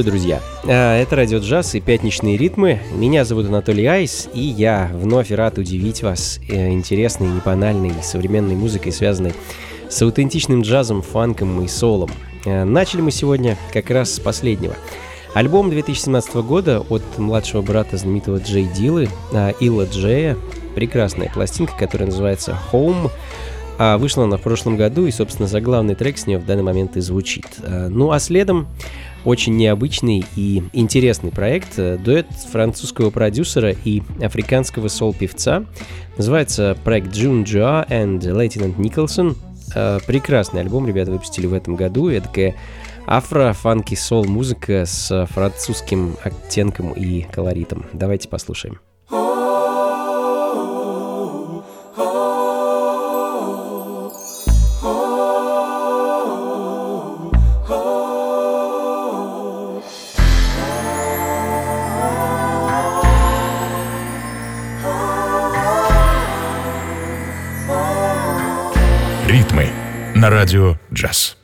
Приветствую, друзья! А, это Радио Джаз и Пятничные ритмы. Меня зовут Анатолий Айс, и я вновь рад удивить вас э, интересной, непанальной, современной музыкой, связанной с аутентичным джазом, фанком и солом. Э, начали мы сегодня как раз с последнего. Альбом 2017 года от младшего брата знаменитого Джей Дилы, э, Илла Джея. Прекрасная пластинка, которая называется «Home». А вышла она в прошлом году, и, собственно, заглавный трек с нее в данный момент и звучит. Ну а следом очень необычный и интересный проект. Э, дуэт французского продюсера и африканского сол-певца. Называется проект June Joa and Lieutenant Nicholson. Э, прекрасный альбом ребята выпустили в этом году. Это такая афро-фанки-сол-музыка с французским оттенком и колоритом. Давайте послушаем. Радио «Джаз».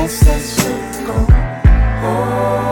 restes go. Oh.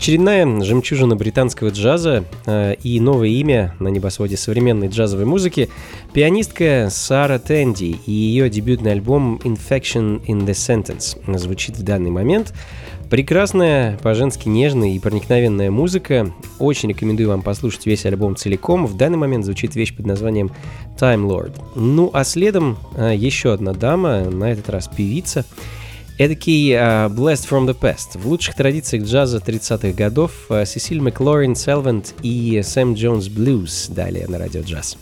Очередная жемчужина британского джаза э, и новое имя на небосводе современной джазовой музыки – пианистка Сара Тенди и ее дебютный альбом «Infection in the Sentence» звучит в данный момент. Прекрасная, по-женски нежная и проникновенная музыка. Очень рекомендую вам послушать весь альбом целиком. В данный момент звучит вещь под названием Time Lord. Ну а следом э, еще одна дама, на этот раз певица – Эдакий uh, Blessed from the Past. В лучших традициях джаза 30-х годов uh, Сесиль Маклорин Селвент и Сэм Джонс Блюз далее на радио джаз.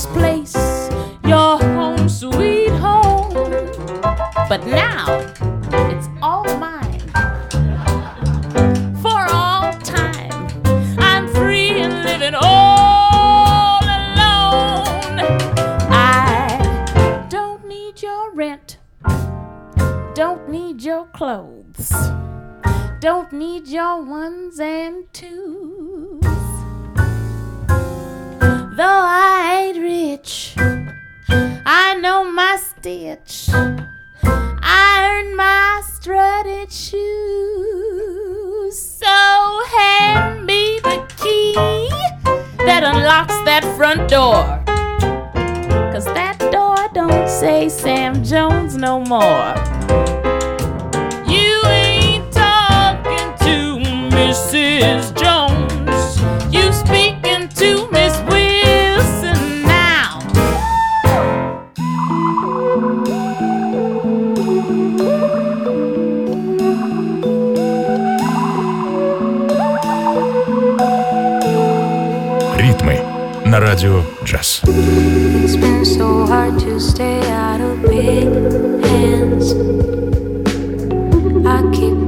this place, your home, sweet home. But now, ditch. Iron my strutted shoes. So hand me the key that unlocks that front door. Cause that door don't say Sam Jones no more. You ain't talking to Mrs. на радио «Джаз». I keep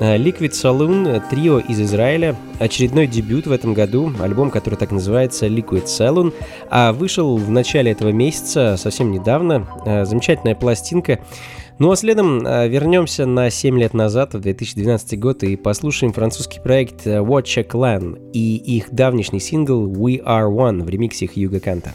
Liquid Saloon, трио из Израиля. Очередной дебют в этом году, альбом, который так называется Liquid Saloon, а вышел в начале этого месяца, совсем недавно. Э, замечательная пластинка. Ну а следом э, вернемся на 7 лет назад, в 2012 год, и послушаем французский проект Watch a Clan и их давнишний сингл We Are One в ремиксе Хьюга Канта.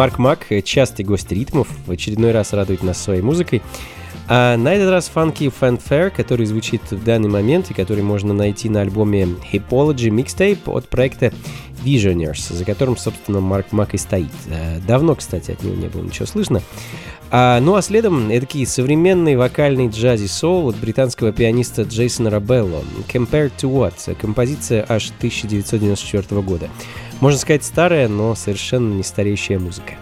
Марк Мак, частый гость ритмов, в очередной раз радует нас своей музыкой. А на этот раз Funky Fanfare, который звучит в данный момент и который можно найти на альбоме Hipology Mixtape от проекта Visionaries, за которым, собственно, Марк Мак и стоит. Э, давно, кстати, от него не было ничего слышно. А, ну а следом эдакий современный вокальный джази соул от британского пианиста Джейсона Рабелло «Compared to What?» композиция аж 1994 года. Можно сказать старая, но совершенно не стареющая музыка.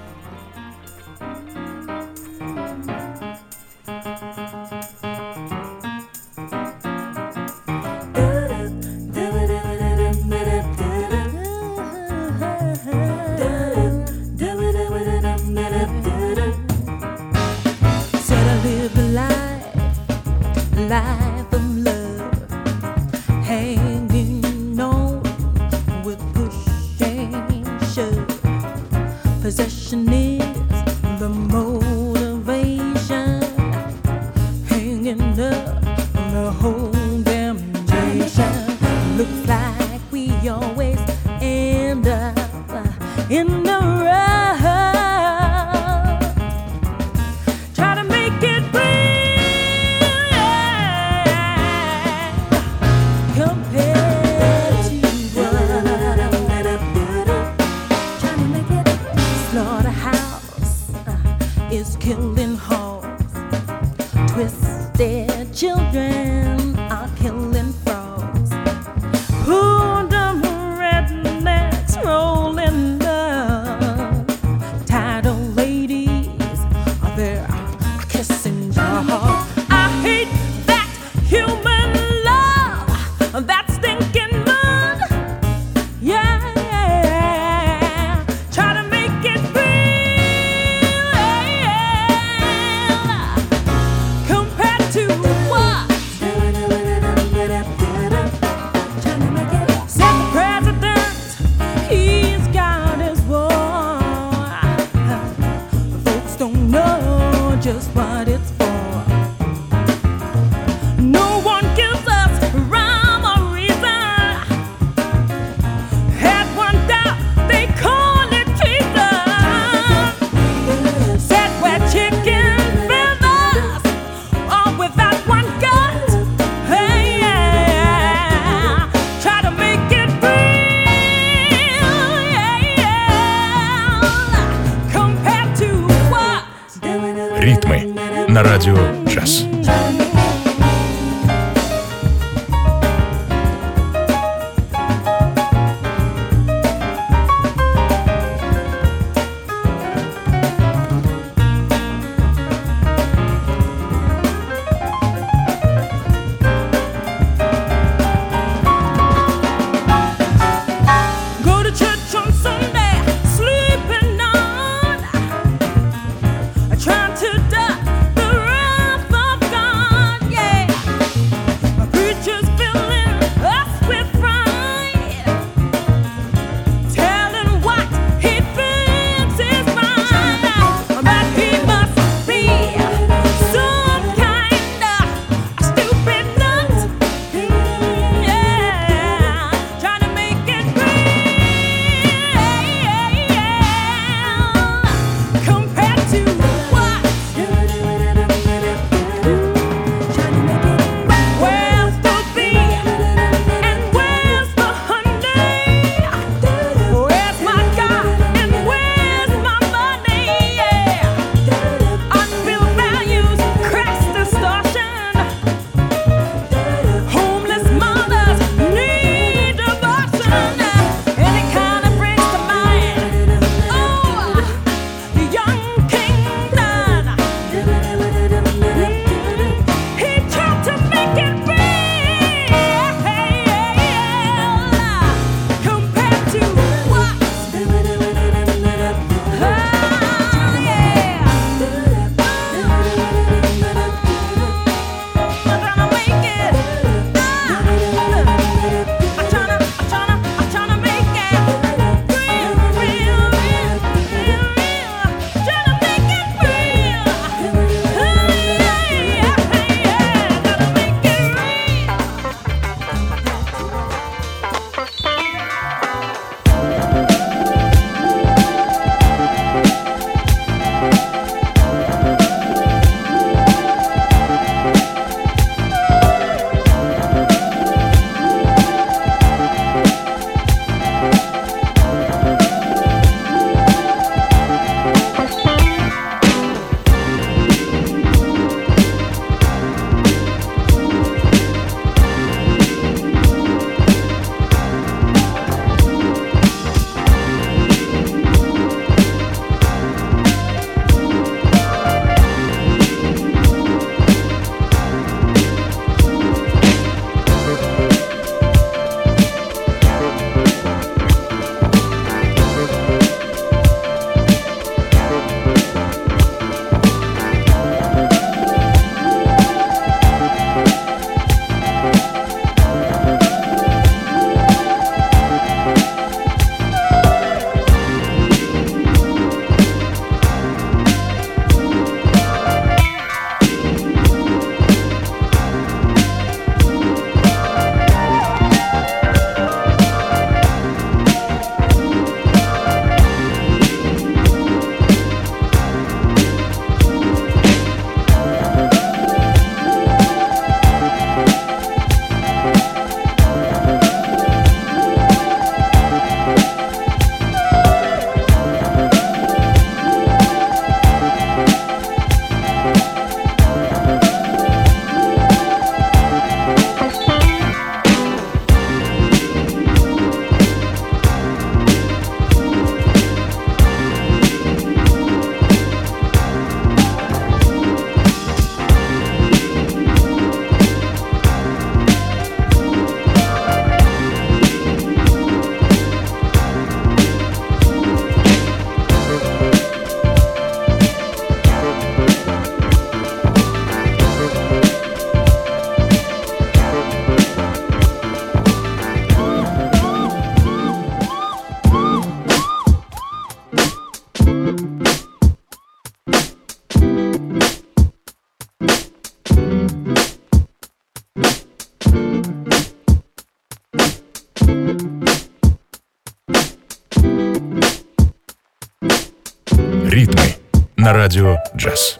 радио джаз.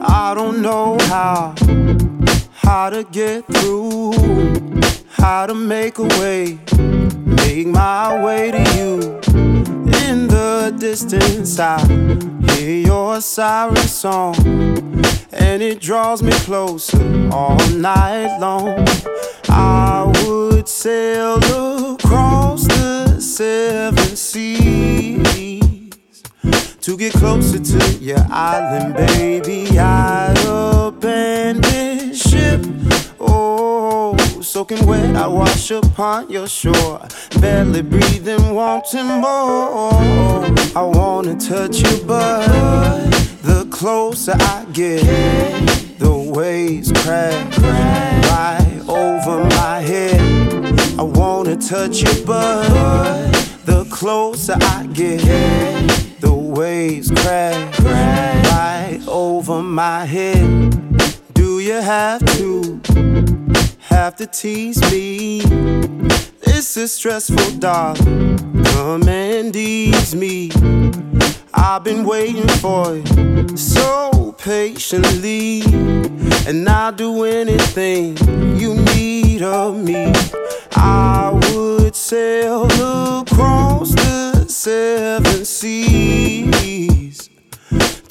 I don't know how, how to get through, how to make a way, make my way to you. In the distance, I hear your siren song, and it draws me closer all night long. I would sail across the seven seas to get closer to your island, baby. I'd abandon ship. Oh, soaking wet, I wash upon your shore. Barely breathing, wanting more. I wanna touch you, but The closer I get, the waves crash right over my head. I wanna touch you, but The closer I get, waves crash right over my head. Do you have to, have to tease me? This is stressful, darling. Come and ease me. I've been waiting for it so patiently, and I'll do anything you need of me. I would sail across the seven seas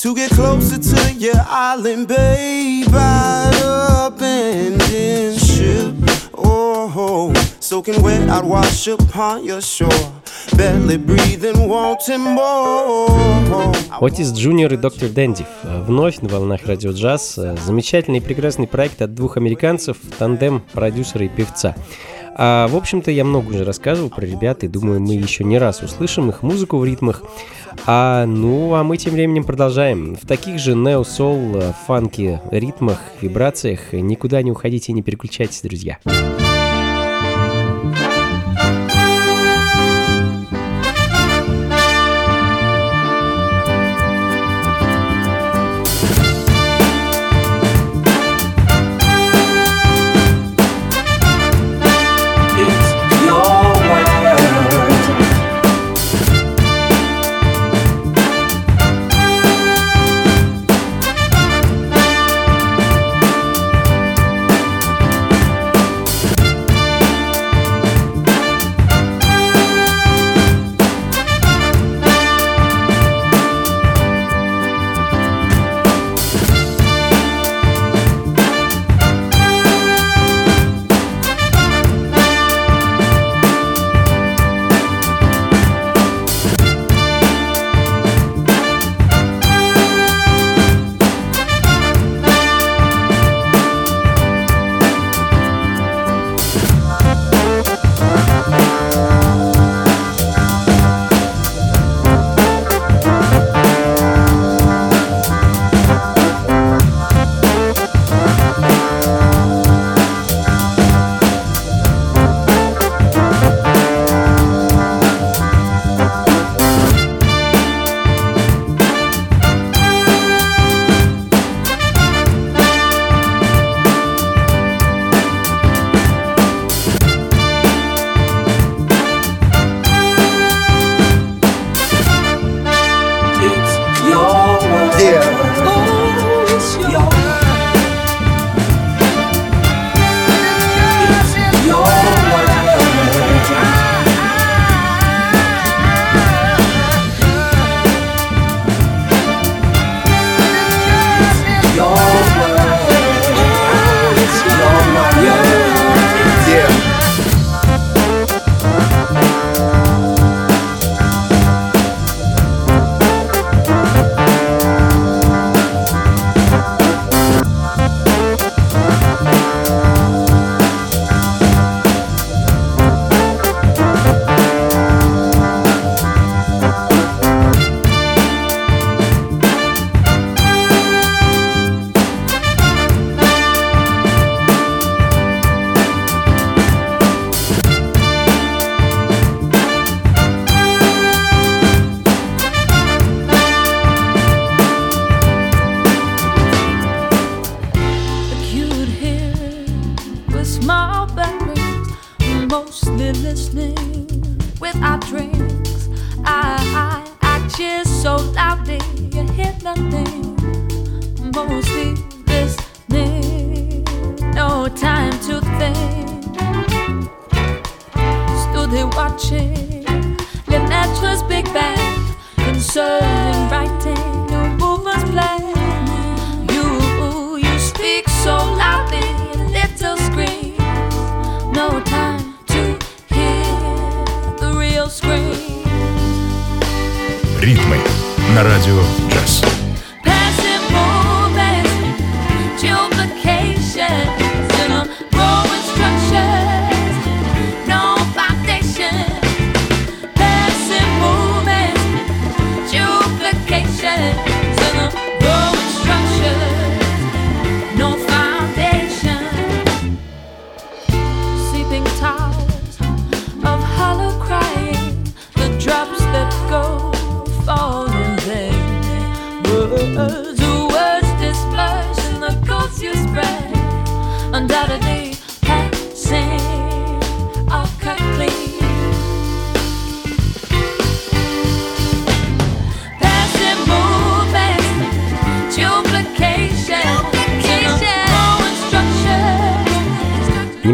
to get closer to your island, babe. I'd abandon ship. Oh, soaking wet, I'd wash upon your shore. Отис Джуниор и Доктор Дэндив. Вновь на волнах радио джаз. Замечательный и прекрасный проект от двух американцев, тандем продюсера и певца. А, в общем-то, я много уже рассказывал про ребят, и думаю, мы еще не раз услышим их музыку в ритмах. А, ну, а мы тем временем продолжаем. В таких же нео-сол, фанки, ритмах, вибрациях никуда не уходите и не переключайтесь, друзья. Друзья. mulberries, mostly listening with our drinks. I, I, I cheer so loudly, you hear nothing, mostly listening. No time to think. Stood here watching the natural's big band, concerning right Не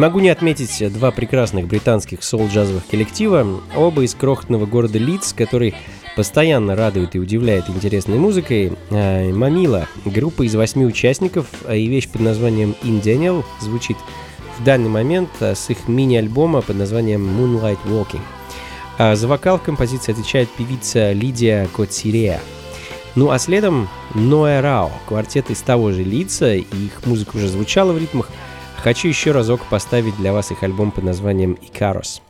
могу не отметить два прекрасных британских соул-джазовых коллектива, оба из крохотного города Лидс, который постоянно радует и удивляет интересной музыкой. А, Мамила, группа из восьми участников, а, и вещь под названием In Daniel звучит в данный момент а, с их мини-альбома под названием Moonlight Walking. За вокал в композиции отвечает певица Лидия Коцирия. Ну а следом Ноэ Рао, квартет из того же лица, их музыка уже звучала в ритмах – Хочу еще разок поставить для вас их альбом под названием «Икарос».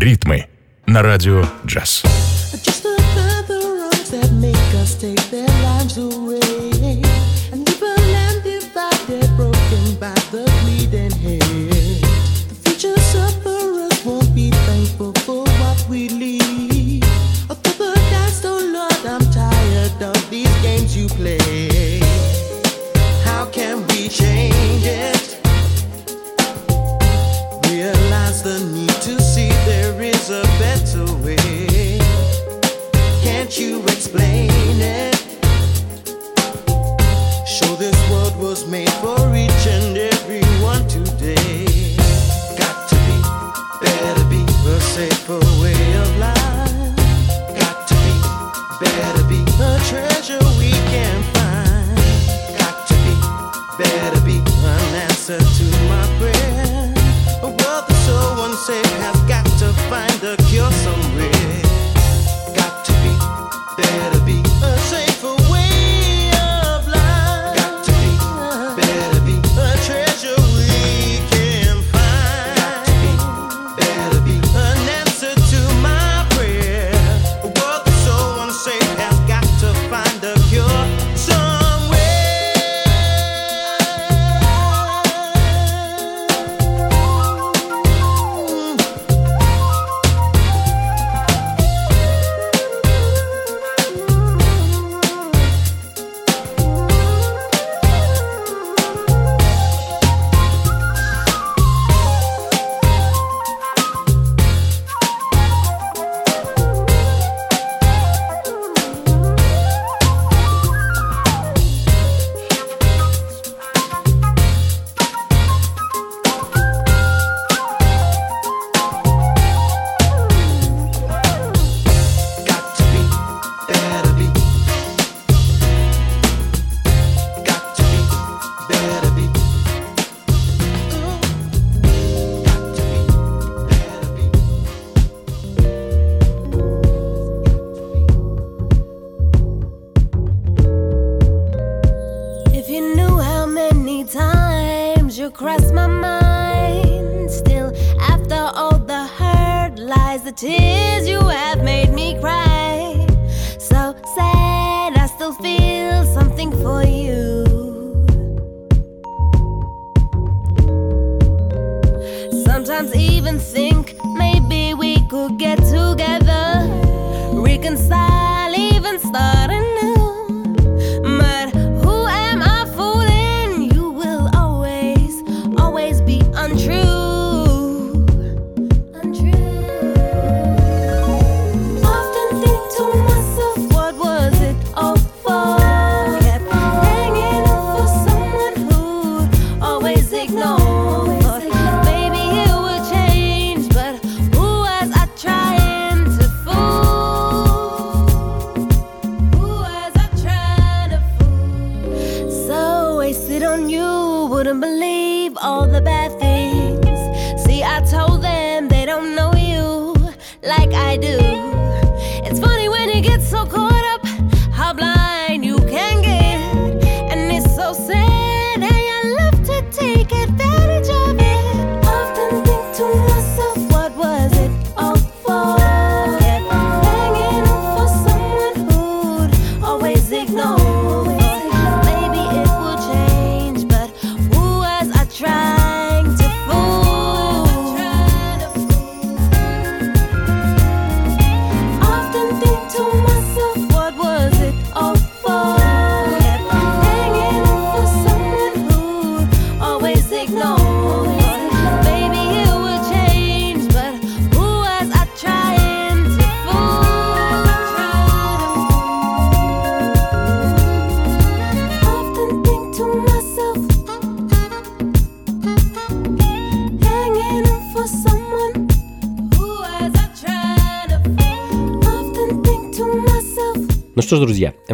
«Ритмы» на радио «Джаз». Just another road that make us take the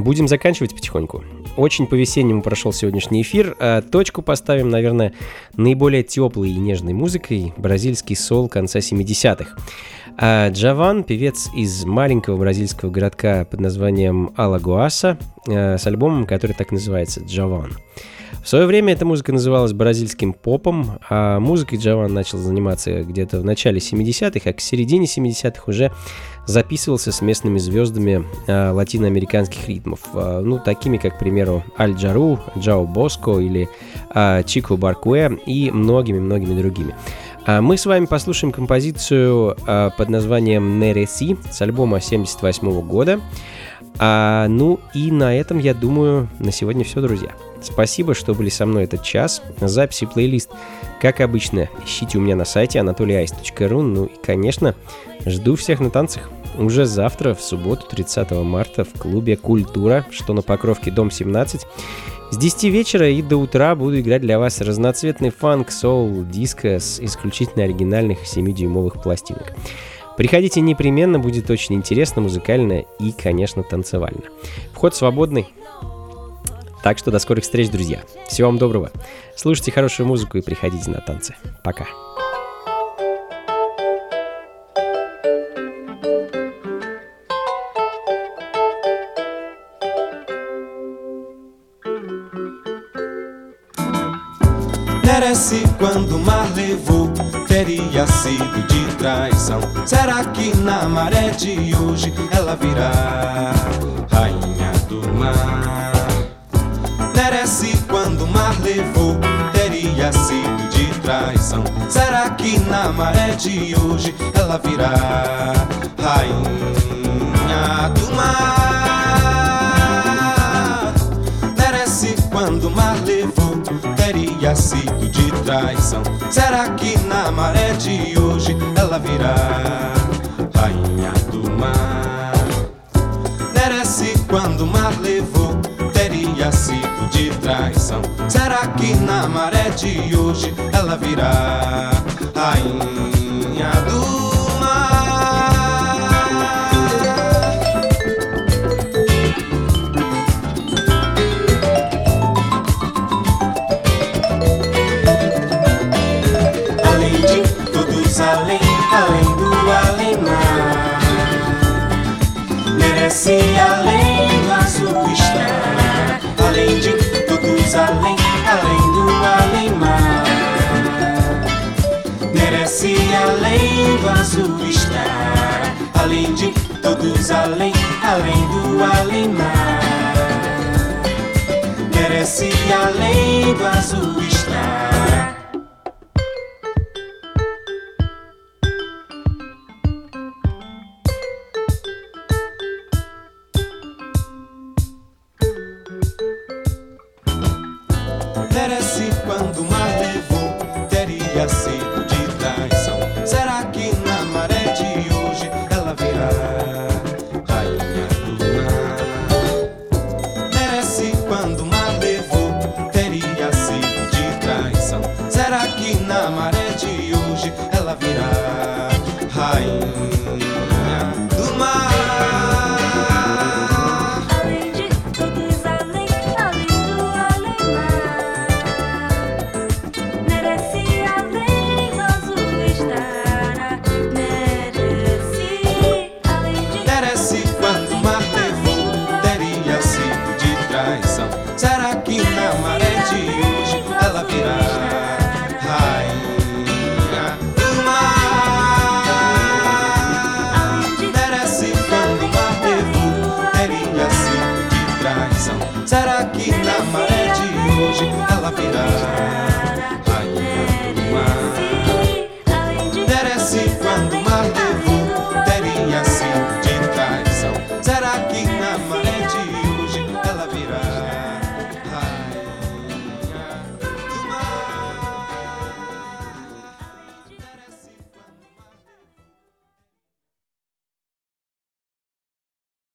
будем заканчивать потихоньку. Очень по-весеннему прошел сегодняшний эфир. А точку поставим, наверное, наиболее теплой и нежной музыкой бразильский сол конца 70-х. А Джаван, певец из маленького бразильского городка под названием Алагуаса, э, с альбомом, который так называется «Джаван». В свое время эта музыка называлась бразильским попом, а музыкой Джаван начал заниматься где-то в начале 70-х, а к середине 70-х уже записывался с местными звездами а, латиноамериканских ритмов, а, ну, такими как, к примеру, Аль Джару, Джао Боско или а, Чико Баркуэ и многими-многими другими. А мы с вами послушаем композицию а, под названием «Нереси» с альбома 78 года. А, ну и на этом, я думаю, на сегодня все, друзья. Спасибо, что были со мной этот час. Запись и плейлист, как обычно, ищите у меня на сайте anatolyice.ru. Ну и, конечно, жду всех на танцах. Уже завтра, в субботу, 30 марта, в клубе «Культура», что на Покровке, дом 17. С 10 вечера и до утра буду играть для вас разноцветный фанк, соул, диско с исключительно оригинальных 7-дюймовых пластинок. Приходите непременно, будет очень интересно, музыкально и, конечно, танцевально. Вход свободный. Так что до скорых встреч, друзья. Всего вам доброго. Слушайте хорошую музыку и приходите на танцы. Пока. Merece quando o mar levou, teria sido de traição. Será que na maré de hoje ela virá rainha do mar? Merece quando o mar levou, teria sido de traição. Será que na maré de hoje ela virá rainha do mar? Merece quando o mar levou, teria sido de traição. Será que na maré de hoje ela virá rainha do mar? Merece quando o mar levou, sido de traição. Será que na maré de hoje ela virá rainha do? Além além, além do além-mar Merece além além, além do além-mar Merece além do azul estar Além de todos, além, além do além-mar Merece além do azul estar